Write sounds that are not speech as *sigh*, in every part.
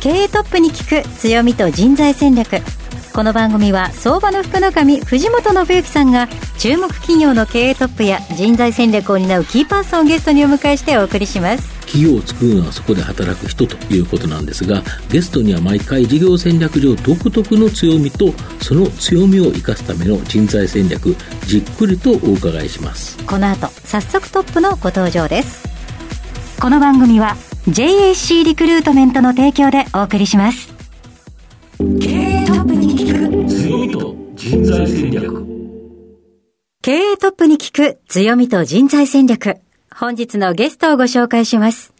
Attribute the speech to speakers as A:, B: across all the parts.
A: 経営トップに聞く強みと人材戦略。この番組は相場の福の神藤本信之さんが注目企業の経営トップや人材戦略を担うキーパーソンをゲストにお迎えしてお送りします。
B: 企業を作るのはそこで働く人ということなんですがゲストには毎回事業戦略上独特の強みとその強みを生かすための人材戦略じっくりとお伺いします。
A: この後早速トップのご登場です。この番組は JAC リクルートメントの提供でお送りします。経営トップに聞く
B: 強みと人材戦略。
A: 経営トップに聞く強みと人材戦略。本日のゲストをご紹介します。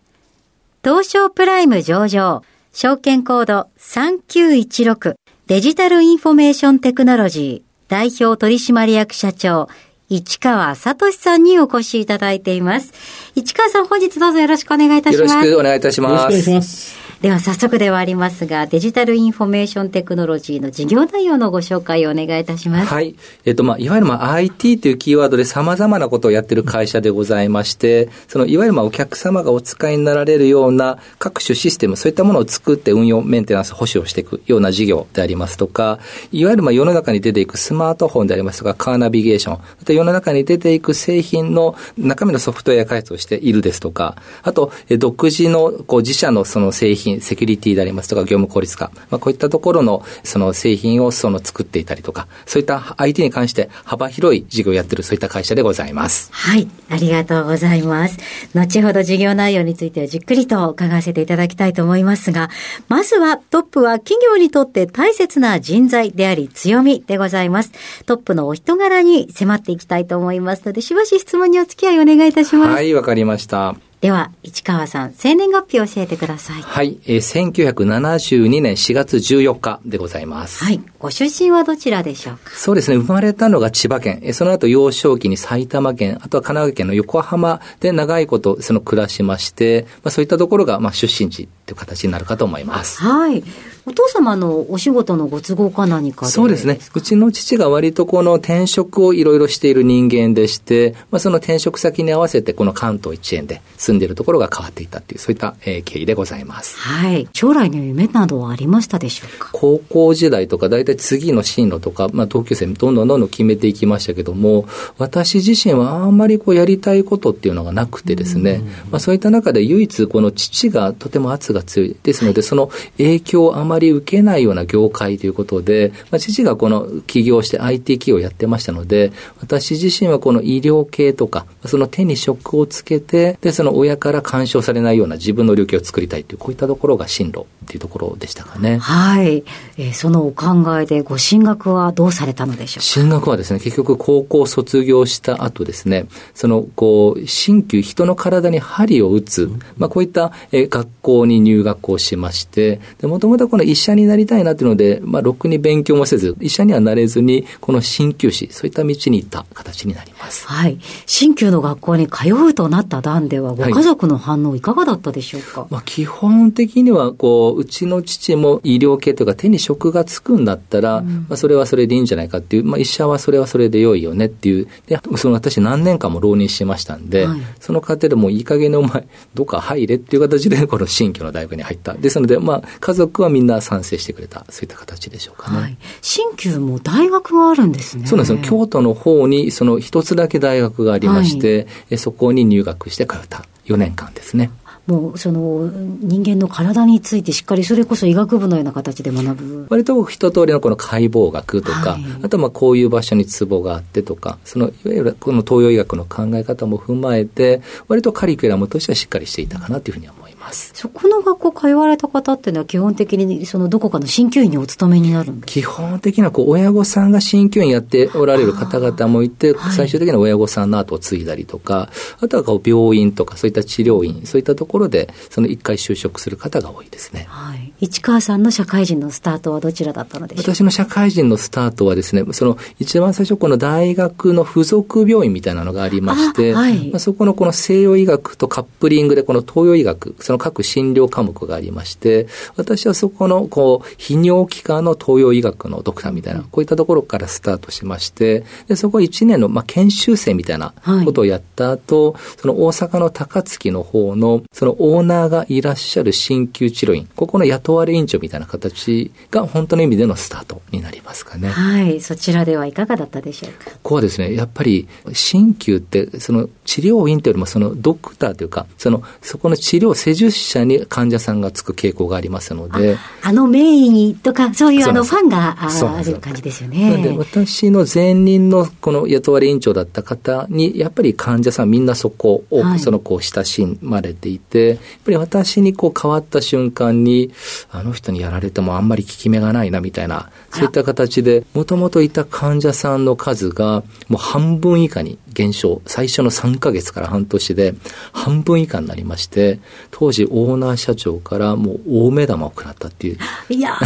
A: 東証プライム上場。証券コード3916デジタルインフォメーションテクノロジー。代表取締役社長市川聡さんにお越しいただいています。市川さん、本日どうぞよろしくお願いいたします。
C: よろしくお願いいたします。
B: よろしくお願いします
A: では早速ではありますが、デジタルインフォメーションテクノロジーの事業内容のご紹介をお願いいたします。
C: はい。えっと、まあ、いわゆる、まあ、IT というキーワードで様々なことをやってる会社でございまして、その、いわゆる、まあ、お客様がお使いになられるような各種システム、そういったものを作って運用、メンテナンス、保守をしていくような事業でありますとか、いわゆる、まあ、世の中に出ていくスマートフォンでありますとか、カーナビゲーション、また世の中に出ていく製品の中身のソフトウェア開発をしているですとか、あと、独自の、こう、自社のその製品、セキュリティでありますとか、業務効率化、まあ、こういったところの、その製品をその作っていたりとか、そういった IT に関して幅広い事業をやってる、そういった会社でございます。
A: はい。ありがとうございます。後ほど事業内容についてはじっくりと伺わせていただきたいと思いますが、まずはトップは企業にとって大切な人材であり強みでございます。トップのお人柄に迫っていきたいと思いますので、しばし質問にお付き合いお願いいたします。
C: はい、わかりました。
A: では、市川さん、生年月日を教えてください。
C: はい、えー、1972年4月14日でございます。
A: はい。ご出身はどちらでしょうか？
C: そうですね。生まれたのが千葉県。えーその後幼少期に埼玉県、あとは神奈川県の横浜で長いことその暮らしまして、まあそういったところがまあ出身地っていう形になるかと思います。
A: はい。お父様のお仕事のご都合か何かで？
C: そうですね。うちの父が割とこの転職をいろいろしている人間でして、まあその転職先に合わせてこの関東一円で住んでいるところが変わっていったっていう、そういった、えー経緯でございます。
A: はい。将来の夢などはありましたでしょうか？
C: 高校時代とか、大体次の進路とか、まあ、同級生どんどんどんどん決めていきましたけども、私自身はあんまりこうやりたいことっていうのがなくてですね、まあ、そういった中で唯一この父がとても圧が強いですので、その影響をあまり受けないような業界ということで、まあ、父がこの起業して IT 企業をやってましたので、私自身はこの医療系とか、その手に職をつけて、で、その親から干渉されないような自分の領域を作りたいという、こういったところが進路っていうところでしたかね。
A: はい、えーそのお考えでご進学はどうされたのでしょう
C: 進学はですね、結局高校卒業した後ですね、その、こう、鍼灸、人の体に針を打つ、まあこういった、えー学校に入学をしまして、で、もともとこの医者になりたいなっていうので、まあろくに勉強もせず、医者にはなれずに、この鍼灸師、そういった道に行った形になります。
A: かはい。新旧の学校に通うとなった段では、ご
C: はい
A: 家族の反応いかがだったでしょうか、
C: まあ、基本的には、こう、うちの父も医療系というか手に職がつくんだったら、まあ、それはそれでいいんじゃないかっていう、まあ、医者はそれはそれで良いよねっていう、で、その私何年間も浪人しましたんで、
A: はい
C: その過程でもういい加減にお前、どっか入れっていう形で、この新居の大学に入った。ですので、まあ、家族はみんな賛成してくれた、そういった形でしょうかね。
A: はい。新旧も大学があるんですね。
C: そうなんですよ。京都の方に、その一つだけ大学がありまして、えそこに入学して通った4年間ですね。
A: もう、その、人間の体についてしっかり、それこそ医学部のような形で学ぶ。
C: 割と一通りのこの解剖学とか、
A: はい
C: あとまあこういう場所にツボがあってとか、そのいわゆるこの東洋医学の考え方も踏まえて、割とカリキュラムとしてはしっかりしていたかなというふうに思います。
A: そこの学校通われた方っていうのは基本的にそのどこかの鍼灸院にお勤めになるんです
C: 基本的にはこう親御さんが鍼灸院やっておられる方々もいて、
A: はい
C: 最終的には親御さんの後を継いだりとか、あとはこう病院とかそういった治療院、そういったところでその一回就職する方が多いですね。
A: はい。市川さんの社会人のスタートはどちらだったのでしょうか？
C: 私の社会人のスタートはですね、その一番最初この大学の付属病院みたいなのがありまして、
A: あはい。
C: まあ、そこのこの西洋医学とカップリングでこの東洋医学、そその各診療科目がありまして、私はそこの、こう、泌尿器科の東洋医学のドクターみたいな、こういったところからスタートしまして、で、そこ1年の、まあ、研修生みたいなことをやった後、はい、その大阪の高槻の方の、そのオーナーがいらっしゃる鍼灸治療院、ここの雇われ院長みたいな形が本当の意味でのスタートになりますかね。
A: はい。そちらではいかがだったでしょうか
C: ここはですね、やっぱり、鍼灸って、その治療院というよりも、そのドクターというか、その、そこの治療施術者に患者さんがつく傾向がありますので。
A: あの名医とか、そういうあのファンがある感じですよね。
C: なんで、私の前任のこの雇われ院長だった方に、やっぱり患者さんみんなそこを、はい、そのこう親しまれていて、やっぱり私にこう変わった瞬間に、あの人にやられてもあんまり効き目がないなみたいな、そういった形で、もともといた患者さんの数がもう半分以下に減少、最初の3ヶ月から半年で半分以下になりまして、当時オーナー社長からもう大目玉を食らったっていう。
A: いや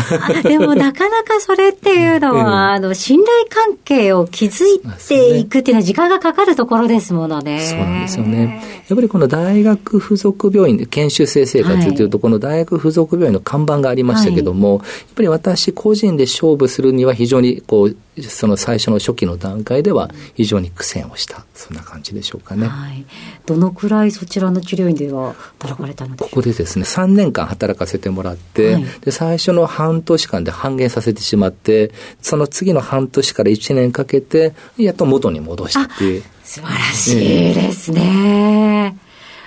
A: でもなかなかそれっていうのは、あの、信頼関係を築いていくっていうのは時間がかかるところですものね。
C: そうなんですよね。やっぱりこの大学附属病院で研修生生活というと、この大学附属病院の看板がありましたけども、はい、やっぱり私個人で勝負するには非常にこう、その最初の初期の段階では非常に苦戦をした、そんな感じでしょうかね。はい。
A: どのくらいそちらの治療院では働かれたので
C: ここでですね、3年間働かせてもらって、はい、で、最初の半年間で半減させてしまって、その次の半年から1年かけて、やっと元に戻したっていう。
A: 素晴らしいですね。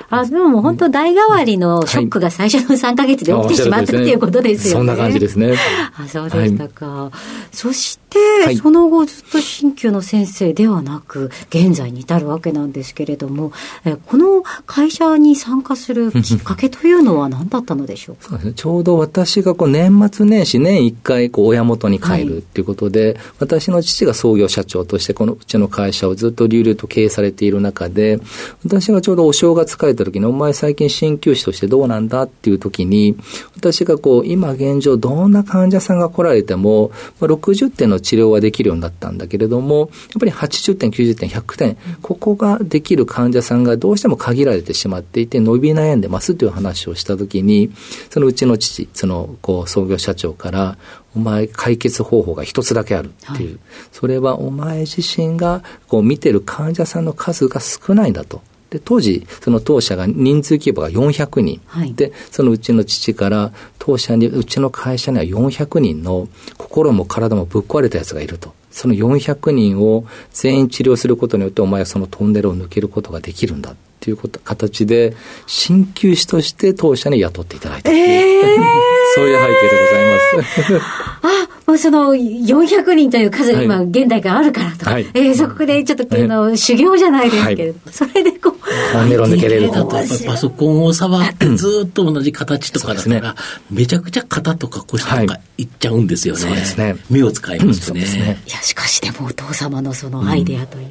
A: あ、でも本当代替わりのショックが最初の3か月で起きてしまったっていうことですよね。
C: そんな感じですね。
A: あ、そうでしたか。はい、そして、その後ずっと鍼灸の先生ではなく、現在に至るわけなんですけれども、えこの会社に参加する *laughs* きっかけというのは何だったのでしょうか？
C: そうですね。ちょうど私がこう年末年始年1回こう親元に帰るっていうことで、はい、私の父が創業社長としてこのうちの会社をずっと流々と経営されている中で、私がちょうどお正月帰た時に、お前最近鍼灸師としてどうなんだっていう時に、私がこう、今現状どんな患者さんが来られても、60点の治療はできるようになったんだけれども、やっぱり80点、90点、100点、ここができる患者さんがどうしても限られてしまっていて、伸び悩んでますという話をした時に、そのうちの父、その、こう、創業社長から、お前解決方法が一つだけあるっていう、はい、それはお前自身がこう見てる患者さんの数が少ないんだと。で当時、その当社が人数規模が400人、はい、でそのうちの父から、当社に、うちの会社には400人の心も体もぶっ壊れたやつがいると。その400人を全員治療することによって、お前はそのトンネルを抜けることができるんだっていうこと形で、鍼灸師として当社に雇っていただいたという、えー、*laughs* そういう背景でございます。
A: あもうその400人という数が今、現代からあるからと、はい、えー、そこでちょっと、あの修行じゃないですけれども、それでこう、
C: トンネルを抜けれる
B: と。パソコンを触ってずっと同じ形とかだったら、めちゃくちゃ肩とか腰とかいっちゃうんですよね。そうですね。目を使いますね。
A: いや、しかしでもお父様のそのアイデアといい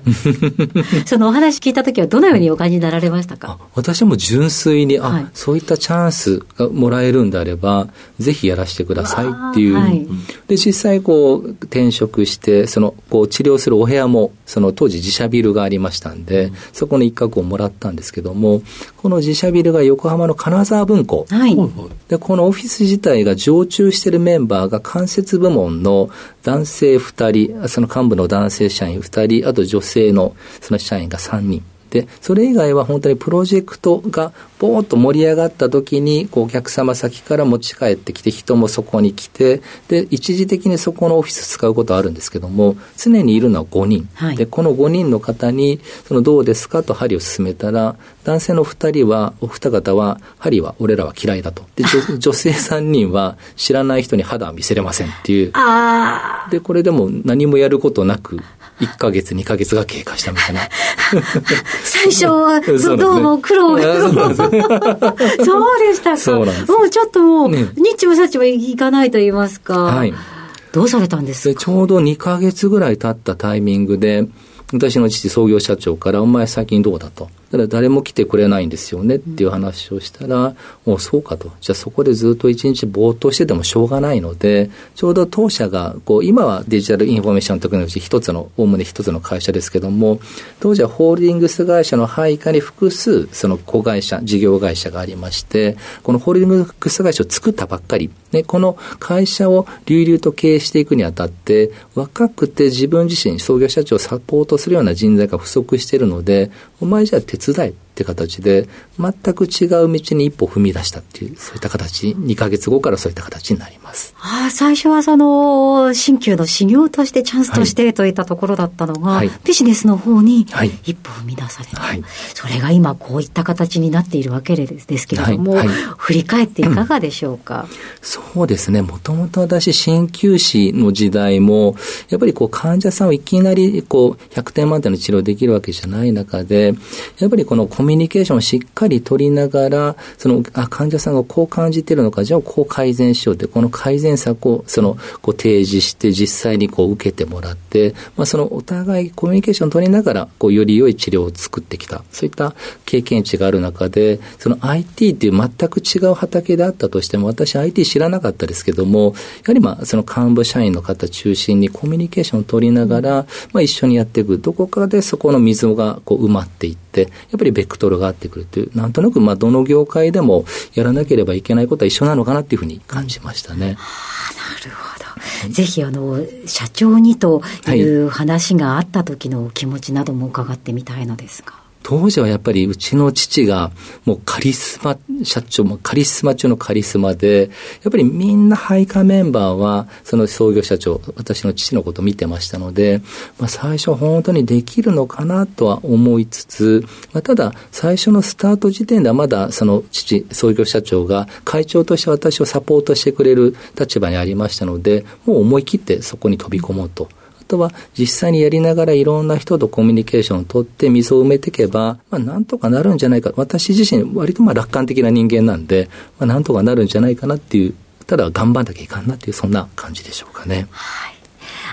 A: *laughs* そのお話聞いたときはどのようにお感じになられましたか？
C: 私も純粋に、あ、そういったチャンスがもらえるんであれば、ぜひやらせてくださいっていう。で、実際こう転職して、そのこう治療するお部屋も、その当時自社ビルがありましたんで、うん、そこの一角をもらったんですけども、この自社ビルが横浜の金沢文庫。はい、で、このオフィス自体が常駐しているメンバーが間接部門の男性2人、その幹部の男性社員2人、あと女性のその社員が3人。で、それ以外は本当にプロジェクトがぼーっと盛り上がった時に、こうお客様先から持ち帰ってきて、人もそこに来て、で、一時的にそこのオフィス使うことはあるんですけども、常にいるのは5人。はい、で、この5人の方に、そのどうですかと針を進めたら、男性の2人は、お二方は、針は俺らは嫌いだと。で、女 *laughs* 性3人は、知らない人に肌は見せれませんっていう。で、これでも何もやることなく、1か月、2か月が経過したみたいな。*laughs*
A: 最初は、どうも苦労が。*laughs* そうでしたか。そうなんです。もうちょっともう、ね、日もさっちもいかないと言いますか。はい。どうされたんです
C: か？ちょうど2か月ぐらい経ったタイミングで、私の父創業社長から、お前最近どうだと。ただ誰も来てくれないんですよねっていう話をしたら、もう、そうかと。じゃあそこでずっと一日ぼーっとしててもしょうがないので、ちょうど当社が、こう、今はデジタルインフォメーションテクノロジー一つの、おおむね一つの会社ですけども、当時はホールディングス会社の配下に複数、その子会社、事業会社がありまして、このホールディングス会社を作ったばっかり、ね、この会社を流々と経営していくにあたって、若くて自分自身、創業社長をサポートするような人材が不足しているので、お前じゃあ手伝えって形で、全く違う道に一歩踏み出したっていう、そういった形、2か月後からそういった形になります。
A: ああ、最初はその、新旧の修行として、チャンスとしてといったところだったのが、はい、ビジネスの方に一歩踏み出された、はい、それが今こういった形になっているわけですけれども、はい、振り返っていかがでしょうか、うん、
C: そうですね、もともと私、鍼灸師の時代も、やっぱりこう患者さんをいきなりこう100点満点の治療できるわけじゃない中で、やっぱりこのコミュニケーションをしっかり取りながら、その、あ、患者さんがこう感じてるのか、じゃあこう改善しようって、この改善策を、その、こう提示して、実際にこう受けてもらって、まあ、そのお互いコミュニケーションを取りながら、こう、より良い治療を作ってきた。そういった経験値がある中で、その IT っていう全く違う畑であったとしても、私 IT 知らなかったですけども、やはりまあ、その幹部社員の方中心にコミュニケーションを取りながら、まあ、一緒にやっていく。どこかでそこの溝がこう埋まっていって、やっぱりベクトルがあってくるという、なんとなくまあどの業界でもやらなければいけないことは一緒なのかなっていうふうに感じましたね。うん、なる
A: ほど。ぜひあの社長にという話があった時のお気持ちなども伺ってみたいのですが。
C: 当時はやっぱりうちの父がもうカリスマ社長もカリスマ中のカリスマで、やっぱりみんな配下メンバーはその創業社長、私の父のことを見てましたので、まあ、最初本当にできるのかなとは思いつつ、まあ、ただ最初のスタート時点ではまだその父、創業社長が会長として私をサポートしてくれる立場にありましたので、もう思い切ってそこに飛び込もうと。とは実際にやりながらいろんな人とコミュニケーションを取って溝を埋めていけば、まあなんとかなるんじゃないか。私自身割とまあ楽観的な人間なんで、まあなんとかなるんじゃないかなっていう、ただ頑張んなきゃいかんなっていう、そんな感じでしょうかね。
A: はい。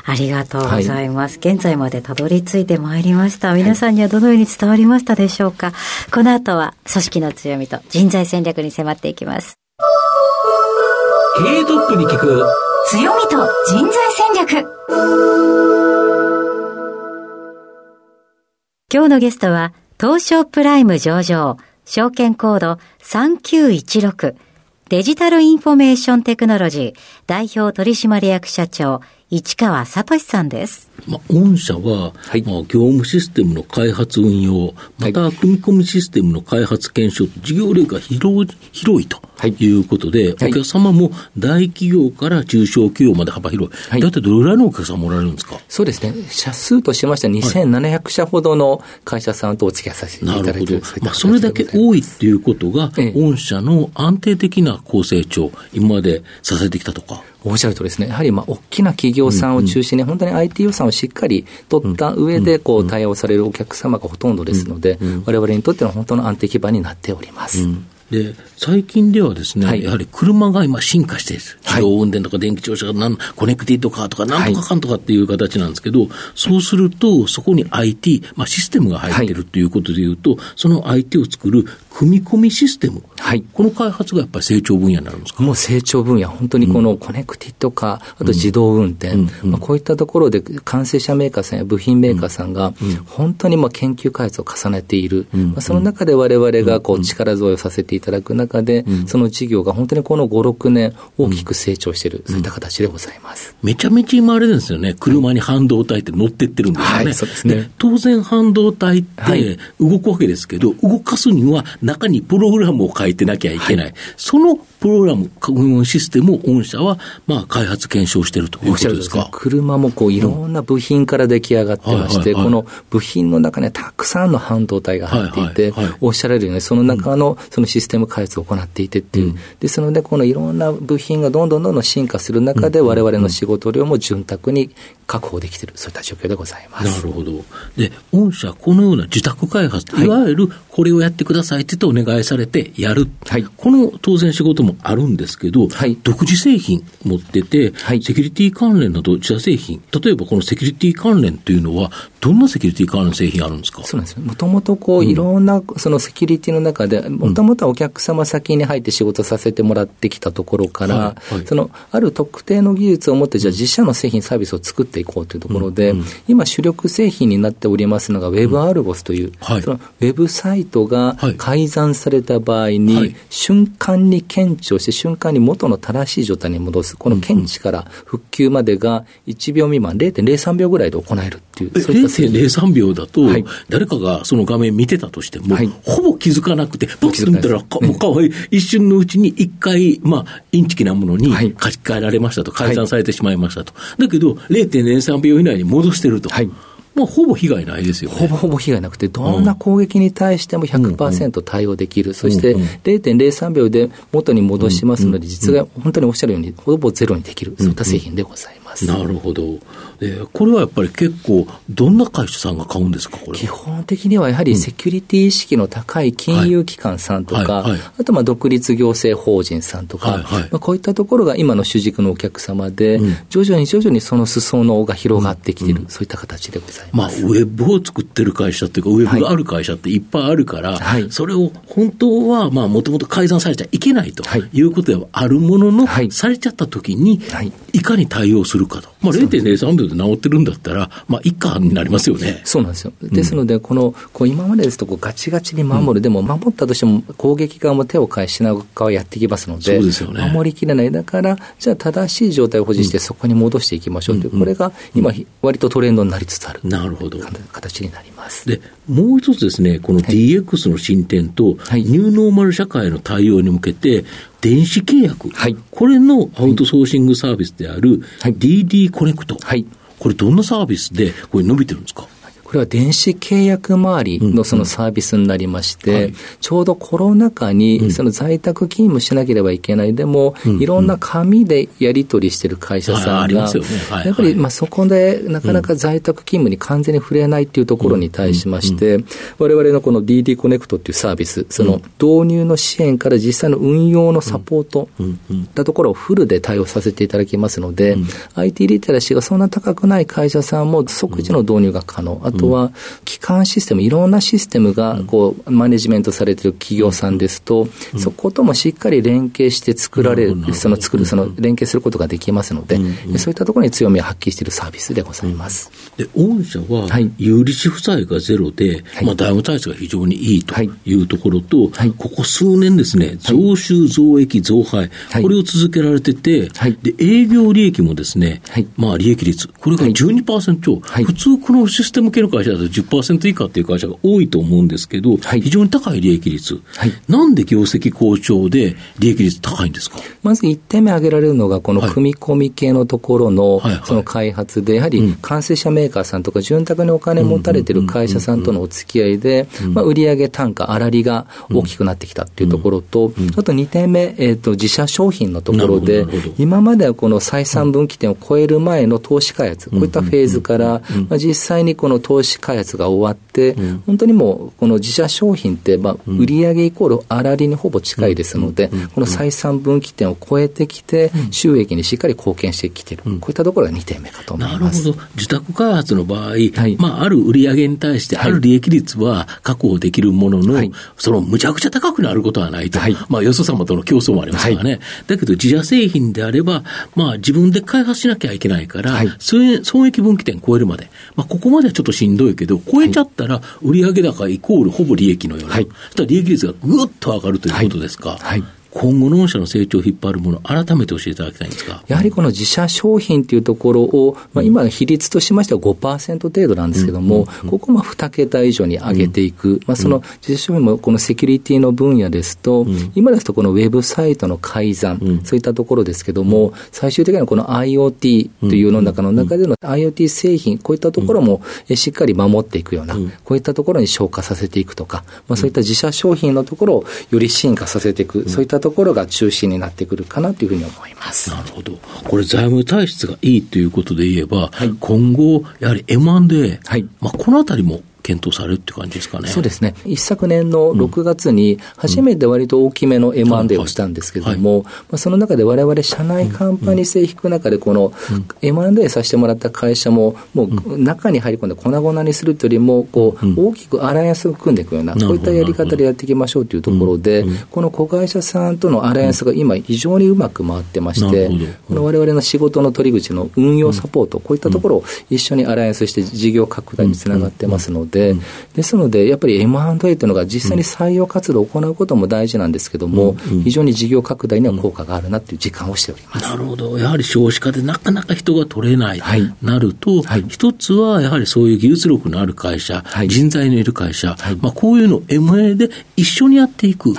A: ありがとうございます。はい、現在までたどり着いてまいりました。皆さんにはどのように伝わりましたでしょうか。この後は組織の強みと人材戦略に迫っていきます。
B: 経営トップに聞く
A: 強みと人材戦略。今日のゲストは東証プライム上場証券コード3916デジタルインフォメーションテクノロジー代表取締役社長市川聡さんです。
B: まあ、御社は、はい、まあ、業務システムの開発運用、また、組み込みシステムの開発検証、事業例が広広いということで、はい、お客様も大企業から中小企業まで幅広い。はい、だってどれぐらいのお客さんもらえるんですか？
C: そうですね。社数としましては2700社ほどの会社さんとお付き合いさせていただいてなるほど。
B: まあ、それだけ多いっていうことが、御社の安定的な高成長、今までさせてきたとか。
C: おっしゃるとですね、やはりまあ大きな企業さんを中心に、本当に IT 予算をしっかり取った上で、こう対応されるお客様がほとんどですので、われわれにとっての本当の安定基盤になっております。
B: で、最近ではですね、はい、やはり車が今進化している。自動運転とか電気自動車がなん、コネクティッドカーとかなんとかかんとかっていう形なんですけど、はい、そうすると、そこに IT、まあシステムが入ってるということでいうと、その IT を作る組み込みシステム、はい、この開発がやっぱり成長分野になるんですか？
C: もう成長分野、本当にこのコネクティッドカー、あと自動運転、うん。うん、まあ、こういったところで完成車メーカーさんや部品メーカーさんが、本当にまあ研究開発を重ねている、まあ、その中でわれわれがこう力添えをさせていただく中で、その事業が本当にこの5、6年大きく成長している、そういった形でございます。
B: めちゃめちゃ今あれですよね、車に半導体って乗ってってるんですよね。はい、そうですね。当然半導体って動くわけですけど、動かすには中にプログラムを書いてなきゃいけない。はい、そのプログラム、運用システムを御社は、まあ、開発検証しているということですか？
C: 車もこういろんな部品から出来上がってまして、この部品の中にはたくさんの半導体が入っていて、おっしゃられるように、その中のそのシスステム開発を行っていてっていう、うん、ですので、このいろんな部品がどんどんどんどん進化する中で、われわれの仕事量も潤沢に確保できている、そういった状況でございます。
B: なるほど。で、御社、このような自宅開発、い、わゆるこれをやってくださいって言ってお願いされてやる。はい、この当然仕事もあるんですけど、はい、独自製品持ってて、はい、セキュリティ関連など自社製品、例えばこのセキュリティ関連というのは、どんなセキュリティ関連製品あるんですか？
C: そうなんです。もともとこう、いろんなそのセキュリティの中で、もともとはお客様先に入って仕事させてもらってきたところから、はいはい、そのある特定の技術を持って、じゃあ自社の製品、サービスを作っていこうというところで、うん。うん、今、主力製品になっておりますのが、ウェブアルゴスという、はい、そのウェブサイトが改ざんされた場合に、瞬間に検知をして、瞬間に元の正しい状態に戻す、この検知から復旧までが1秒未満、0.03秒ぐらいで行えるっていう、そういった
B: 0.03秒だと、はい、誰かがその画面見てたとしても、はい、ほぼ気づかなくて、ボツ見たら、かもうかわいい、一瞬のうちに一回、まあ、インチキなものに書き換えられましたと、改ざんされてしまいましたと。だけど、0.03秒以内に戻してると。はい。まあ、ほぼ被害ないですよ、ね、
C: ほぼほぼ被害なくて、どんな攻撃に対しても100%対応できる、うん、そして0.03秒で元に戻しますので、実は本当におっしゃるように、ほぼゼロにできる、そういった製品でございます。
B: なるほど。えー、これはやっぱり結構、どんな会社さんが買うんですか、
C: 基本的にはやはりセキュリティ意識の高い金融機関さんとか、あとまあ独立行政法人さんとか、はいはい、まあ、こういったところが今の主軸のお客様で、うん、徐々に徐々にその裾野が広がってきている、うん、そういった形でございます。
B: まあ、ウェブを作ってる会社っていうか、ウェブがある会社っていっぱいあるから、はい、それを本当は、まあ、もともと改ざんされちゃいけないとい。うことではあるものの、はい、されちゃったときに、い。かに対応するかと。まあ、0.03秒で治ってるんだったら、まあ、以下になりますよね。
C: そうなんですよ。ですので、この、こう今までですとこうガチガチに守る、うん、でも守ったとしても攻撃側も手を変え品側やってきますので、そうですよね、守りきれない。だから、じゃあ正しい状態を保持してそこに戻していきましょうという、これが今、割とトレンドになりつつある。
B: なるほど。
C: 形になります。
B: で、もう一つですね、この DX の進展と、はい、ニューノーマル社会の対応に向けて、電子契約、はい、これのアウトソーシングサービスである DD コネクト、はい、これどんなサービスでこれ伸びてるんですか？
C: これは電子契約周りのそのサービスになりまして、ちょうどコロナ禍にその在宅勤務しなければいけない、でも、いろんな紙でやり取りしてる会社さんが、やっぱりまあそこでなかなか在宅勤務に完全に触れないっていうところに対しまして、われわれのこの DD コネクトっていうサービス、その導入の支援から実際の運用のサポートったところをフルで対応させていただきますので、IT リテラシーがそんな高くない会社さんも即時の導入が可能。あとは、基幹システム、いろんなシステムがこうマネジメントされている企業さんですと、そこともしっかり連携して作られる、その作る、その連携することができますので、そういったところに強みを発揮しているサービスでございます。
B: で、御社は、有利子負債がゼロで、まあ、財務体質が非常にいいとい。うところと、ここ数年ですね、増収、増益、増配、これを続けられてて、で、営業利益もですね、まあ、利益率、これが12%超、普通このシステム系の会社だと10%以下っていう会社が多いと思うんですけど、非常に高い利益率、なんで業績好調で利益率高いんですか？
C: まず1点目挙げられるのが、この組み込み系のところのその開発で、やはり完成者メーカーさんとか、潤沢にお金持たれてる会社さんとのお付き合いで、まあ、売上単価、粗利が大きくなってきたっていうところと、あと2点目、えー、と自社商品のところで、今まではこの採算分岐点を超える前の投資開発、こういったフェーズから、まあ、実際にこの投資開発が終わって、本当にもう、この自社商品って、まあ、売上イコール粗利にほぼ近いですので、この採算分岐点を超えてきて、収益にしっかり貢献してきている、こういったところが2点目かと思います。
B: なるほど。自宅開発の場合、はい、まあ、ある売上に対してある利益率は確保できるものの、はい、そのむちゃくちゃ高くなることはないと。はい、まあ、よそ様との競争もありますからね。だけど、自社製品であれば、まあ、自分で開発しなきゃいけないから、損益分岐点超えるまで、まあ、ここまではちょっとしんどいけど、超えちゃったら、売上高イコールほぼ利益のような、はい、そしたら利益率がぐっと上がるということですか。はい今後の御社の成長を引っ張るもの、改めて教えていただきたいんですか。
C: やはりこの自社商品というところを、まあ、今の比率としましては5%程度なんですけども、ここも2桁以上に上げていく、まあ、その自社商品もこのセキュリティの分野ですと、今ですとこのウェブサイトの改ざん、そういったところですけども、最終的にはこの IoT という世の中の中での IoT 製品、こういったところもしっかり守っていくような、こういったところに消化させていくとか、まあ、そういった自社商品のところをより進化させていく、そういったところが中心になってくるかなというふうに思います。
B: なるほど。これ財務体質がいいということで言えば、はい、今後、やはり M&A、はい、まあ、このあたりも検討されるって感じですかね。
C: そうですね。一昨年の6月に、初めて割と大きめの M&A をしたんですけれども、まあ、その中で我々社内カンパニー性引く中で、この M&A させてもらった会社も、もう中に入り込んで粉々にするというよりも、こう、大きくアライアンスを組んでいくような、こういったやり方でやっていきましょうというところで、この子会社さんとのアライアンスが今非常にうまく回ってまして、この我々の仕事の取り口の運用サポート、こういったところを一緒にアライアンスして事業拡大につながってますので、ですですので、やっぱり M&A というのが実際に採用活動を行うことも大事なんですけども、うん。うん、非常に事業拡大には効果があるなという実感をしております。
B: なるほど。やはり少子化でなかなか人が取れない、はい、なると、はい、一つはやはりそういう技術力のある会社、はい、人材のいる会社、まあ、こういうのを MA で一緒にやっていく。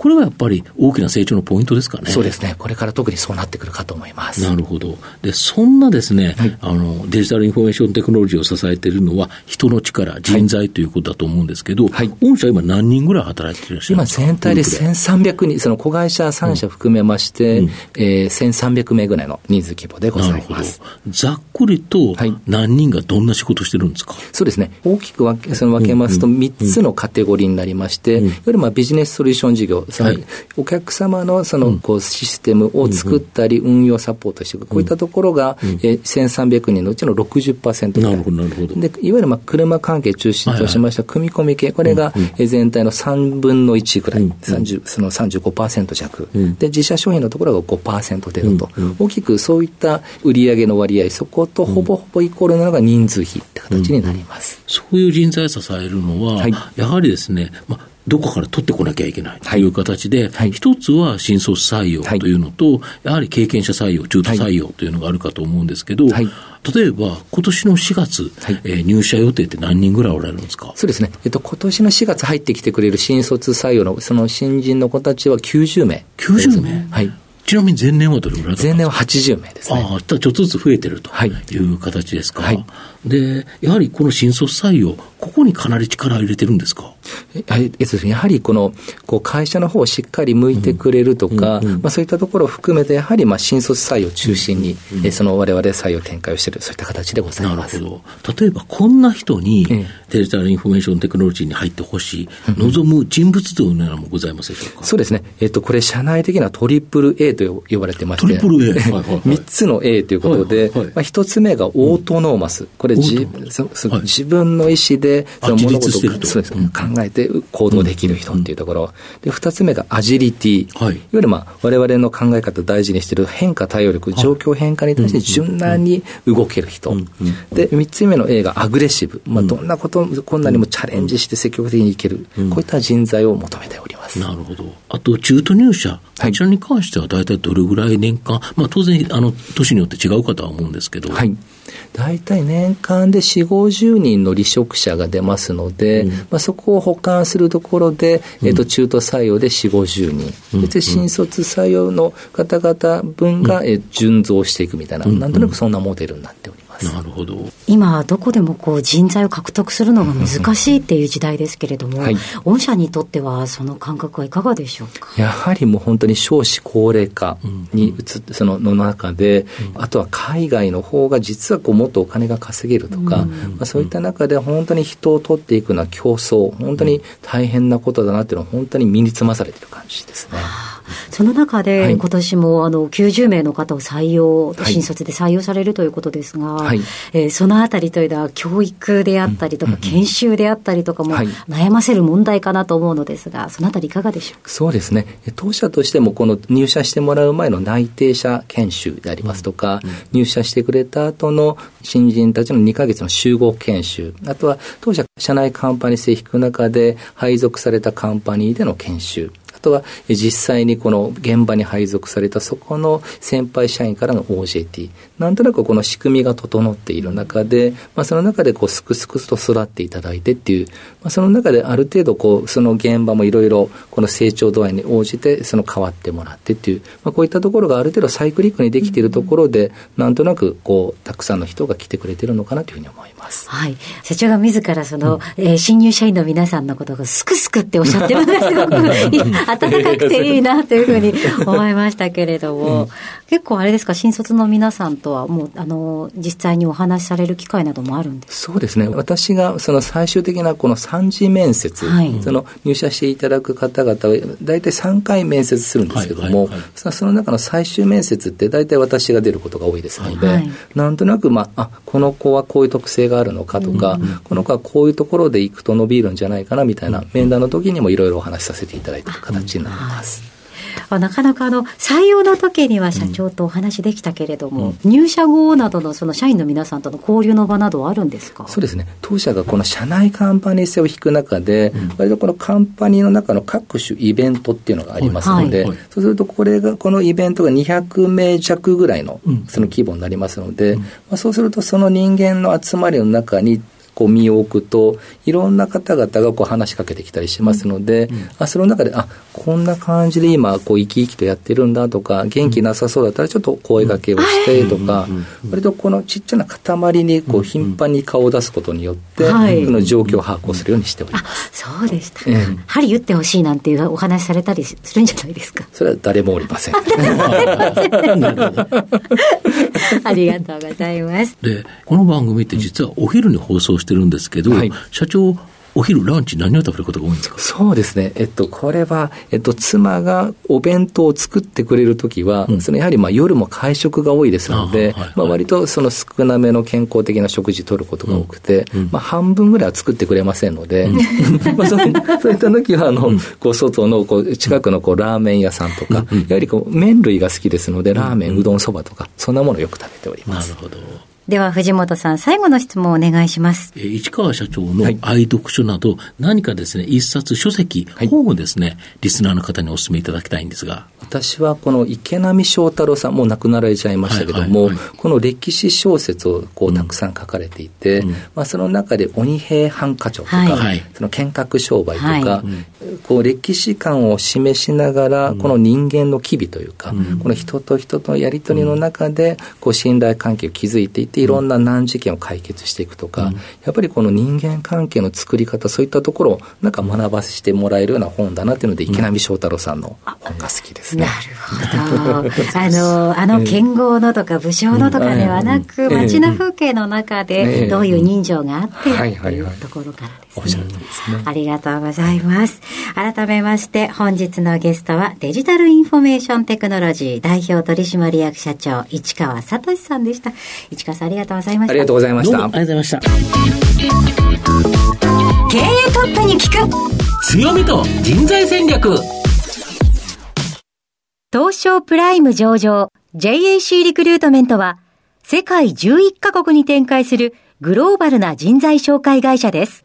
B: これはやっぱり大きな成長のポイントですかね。
C: そうですね。これから特にそうなってくるかと思います。
B: なるほど。で、そんなですね、はい、あの、デジタルインフォメーションテクノロジーを支えているのは、人の力、人材ということだと思うんですけど、はい、御社今何人ぐらい働いていらっしゃるんです
C: か？今全体で1300人、その子会社3社含めまして、うん、えー、1300名ぐらいの人数規模でございます。
B: ざっくりと、何人がどんな仕事してるんですか、
C: そうですね。大きく分けその分けますと、3つのカテゴリーになりまして、うん、よりまあビジネスソリューション事業、その、はい。客様のそのこうシステムを作ったり、運用サポートしていく、こういったところが、え1300人のうちの60%ぐらい。なるほど、なるほど。で、いわゆるまあ車関係中心としました組み込み系、これが全体の3分の1ぐらい、30その35%弱、で、自社商品のところが5%程度と、大きくそういった売上の割合、そことほぼほぼイコールなのが人数比って形になります。
B: そういう人材を支えるのは、やはりですね、まあどこから取ってこなきゃいけないという形で、はい、一つは新卒採用というのと、はい、やはり経験者採用、中途採用というのがあるかと思うんですけど、はい、例えば、今年の4月、はい、えー、入社予定って何人ぐらいおられるんですか？
C: そうですね、えっと今年の4月入ってきてくれる新卒採用の、その新人の子たちは90名、
B: 90名？はい。ちなみに前年はどれぐらい
C: 前年は80名ですね。
B: ああ、ちょっとずつ増えてるという形ですか？はい、で、やはりこの新卒採用、ここにかなり力を入れてるんですか？
C: えっと、やはりこのこう会社の方をしっかり向いてくれるとか、うんうんうん、まあ、そういったところを含めて、やはりまあ新卒採用中心に、うんうん、その我々採用展開をしている、そういった形でございます。
B: なるほど。例えば、こんな人にデジタルインフォメーションテクノロジーに入ってほしい、望む人物というのもございますでしょうか、
C: そうですね。えっと、これ、社内的なトリプル A と呼ばれてまして、ト
B: リプル A。はいはいはい、*laughs*
C: 3つの A ということで、はいはいまあ、1つ目がオートノーマス。これ自、自分の意思で、その物事をそうです、考えて行動できる人っていうところ。で、2つ目がアジリティ。はい、いわゆるまあ、我々の考え方を大事にしている変化対応力、状況変化に対して柔軟に動ける人。で、3つ目の A がアグレッシブ。まあ、どんなこと、困難にもチャレンジして積極的にいける。こういった人材を求めております。
B: なるほど。あと、中途入社。こちらに関しては大体どれぐらい年間、まあ当然、あの、年によって違うかとは思うんですけど。はい。
C: 大体年間で4、50人の離職者が出ますので、うん、まあ、そこを補完するところで、うん、えー、と中途採用で4、50人、うん、で新卒採用の方々分が、えー、順増していくみたいな、なんとなくそんなモデルになっております。
B: なるほど。
A: 今、どこでもこう人材を獲得するのが難しいっていう時代ですけれども、はい、御社にとっては、その感覚はいかがでしょうか？
C: やはりもう本当に少子高齢化に移って、そのの中で、あとは海外の方が実はこうもっとお金が稼げるとか、まあ、そういった中で本当に人を取っていくのは競争、本当に大変なことだなっていうのは、本当に身につまされてる感じですね。
A: その中で、今年もあの90名の方を採用、新卒で採用されるということですが、はい、えー、そのあたりというのは、教育であったりとか、研修であったりとかも、悩ませる問題かなと思うのですが、そのあたりいかがでしょうか？
C: そうですね。当社としても、この入社してもらう前の内定者研修でありますとか、うんうん、入社してくれた後の新人たちの2か月の集合研修、あとは当社社内カンパニー制引く中で配属されたカンパニーでの研修、あとは実際にこの現場に配属されたそこの先輩社員からの OJT、なんとなくこの仕組みが整っている中で、まあ、その中でこうすくすくと育っていただいてっていう、まあ、その中である程度こう、その現場もいろいろこの成長度合いに応じて、その変わってもらってっていう、まあ、こういったところがある程度サイクリックにできているところで、なんとなくこう、たくさんの人が来てくれてるのかなというふうに思います。
A: はい。社長が自らその、うん、えー、新入社員の皆さんのことをすくすくっておっしゃってるのがすごく *laughs* 温かくていいなというふうに思いましたけれども、うん、結構あれですか、新卒の皆さんとはもう、あの、実際にお話しされる機会などもあるんです
C: そうですね。私がその最終的なこの三次面接、はい、その入社していただく方々は大体3回面接するんですけども、はいはいはい、その中の最終面接って大体私が出ることが多いですので、はい、なんとなく、まあ、あ、この子はこういう特性があるのかとか、うんうん、この子はこういうところで行くと伸びるんじゃないかなみたいな面談の時にもいろいろお話しさせていただいている形になります。
A: なかなかあの採用の時には社長とお話できたけれども、うん、入社後などのその社員の皆さんとの交流の場などはあるんですか？
C: そうですね、当社がこの社内カンパニー性を引く中で、うん、割とこのカンパニーの中の各種イベントっていうのがありますので、はいはい、そうすると、これが、このイベントが200名弱ぐらいのその規模になりますので、うん、まあ、そうすると、その人間の集まりの中に、こう身を置くと、いろんな方々がこう話しかけてきたりしますので、うん、あその中で、あこんな感じで今、こう生き生きとやってるんだとか、元気なさそうだったら、ちょっと声がけをしてとか、割とこのちっちゃな塊にこう頻繁に顔を出すことによって、その状況を把握をするようにしております。
A: そうでしたか。針打ってほしいなんていうお話されたりするんじゃないですか？
C: それは誰もおりません。*laughs* *laughs*
A: ありがとうございます。
B: で、この番組って実はお昼に放送してるんですけど、はい、社長、お昼、ランチ、何を食べることが多いんですか？
C: そうですね、えっと、これは、えっと、妻がお弁当を作ってくれるときは、うん、そのやはりまあ夜も会食が多いですので、あはいはい、まあ割とその少なめの健康的な食事取ることが多くて、うん、まあ半分ぐらいは作ってくれませんので、うん、*laughs* まあそうそういった時はあの、こう外のこう近くのこうラーメン屋さんとか、やはりこう麺類が好きですので、ラーメン、うどん、そばとか、そんなものをよく食べております。
B: なるほど
A: では藤本さん、最後の質問をお願いします。
B: え市川社長の愛読書など、何かですね、一冊書籍、本をですね、リスナーの方にお勧めいただきたいんですが。
C: 私はこの池波正太郎さん、もう亡くなられちゃいましたけども、この歴史小説をこうたくさん書かれていて、うん、まあ、その中で鬼平犯科帳とか、はい、その剣閣商売とか、はい、こう歴史観を示しながら、この人間の機微というか、うん、この人と人とのやり取りの中で、こう信頼関係を築いていて、いろんな難事件を解決していくとか、うん、やっぱりこの人間関係の作り方、そういったところをなんか学ばせてもらえるような本だなっていうので、池波正太郎さんの本が好きですね。
A: なるほど。*laughs* あの、あの剣豪のとか武将のとかではなく、街の風景の中でどういう人情があってというところからですね。ありがとうございます。改めまして、本日のゲストはデジタルインフォメーションテクノロジー代表取締役社長、市川聡さんでした。市川さんありがとうございました。
C: ありがとうございました。あ
B: りがとうございました。
A: 経営トップに聞く
B: 強みと人材戦略
A: 東証プライム上場 JAC リクルートメントは世界11カ国に展開するグローバルな人材紹介会社です。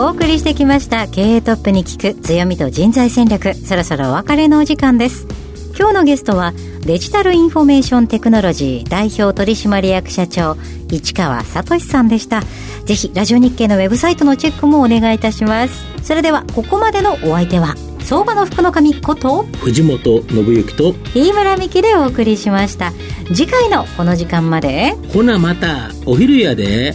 A: お送りしてきました経営トップに聞く強みと人材戦略。そろそろお別れのお時間です。今日のゲストはデジタルインフォメーションテクノロジー代表取締役社長市川聡さんでした。ぜひラジオ日経のウェブサイトのチェックもお願いいたします。それではここまでのお相手は相場の福の神こと
B: 藤本誠之と
A: 飯村美樹でお送りしました。次回のこの時間まで。
B: ほなまたお昼やで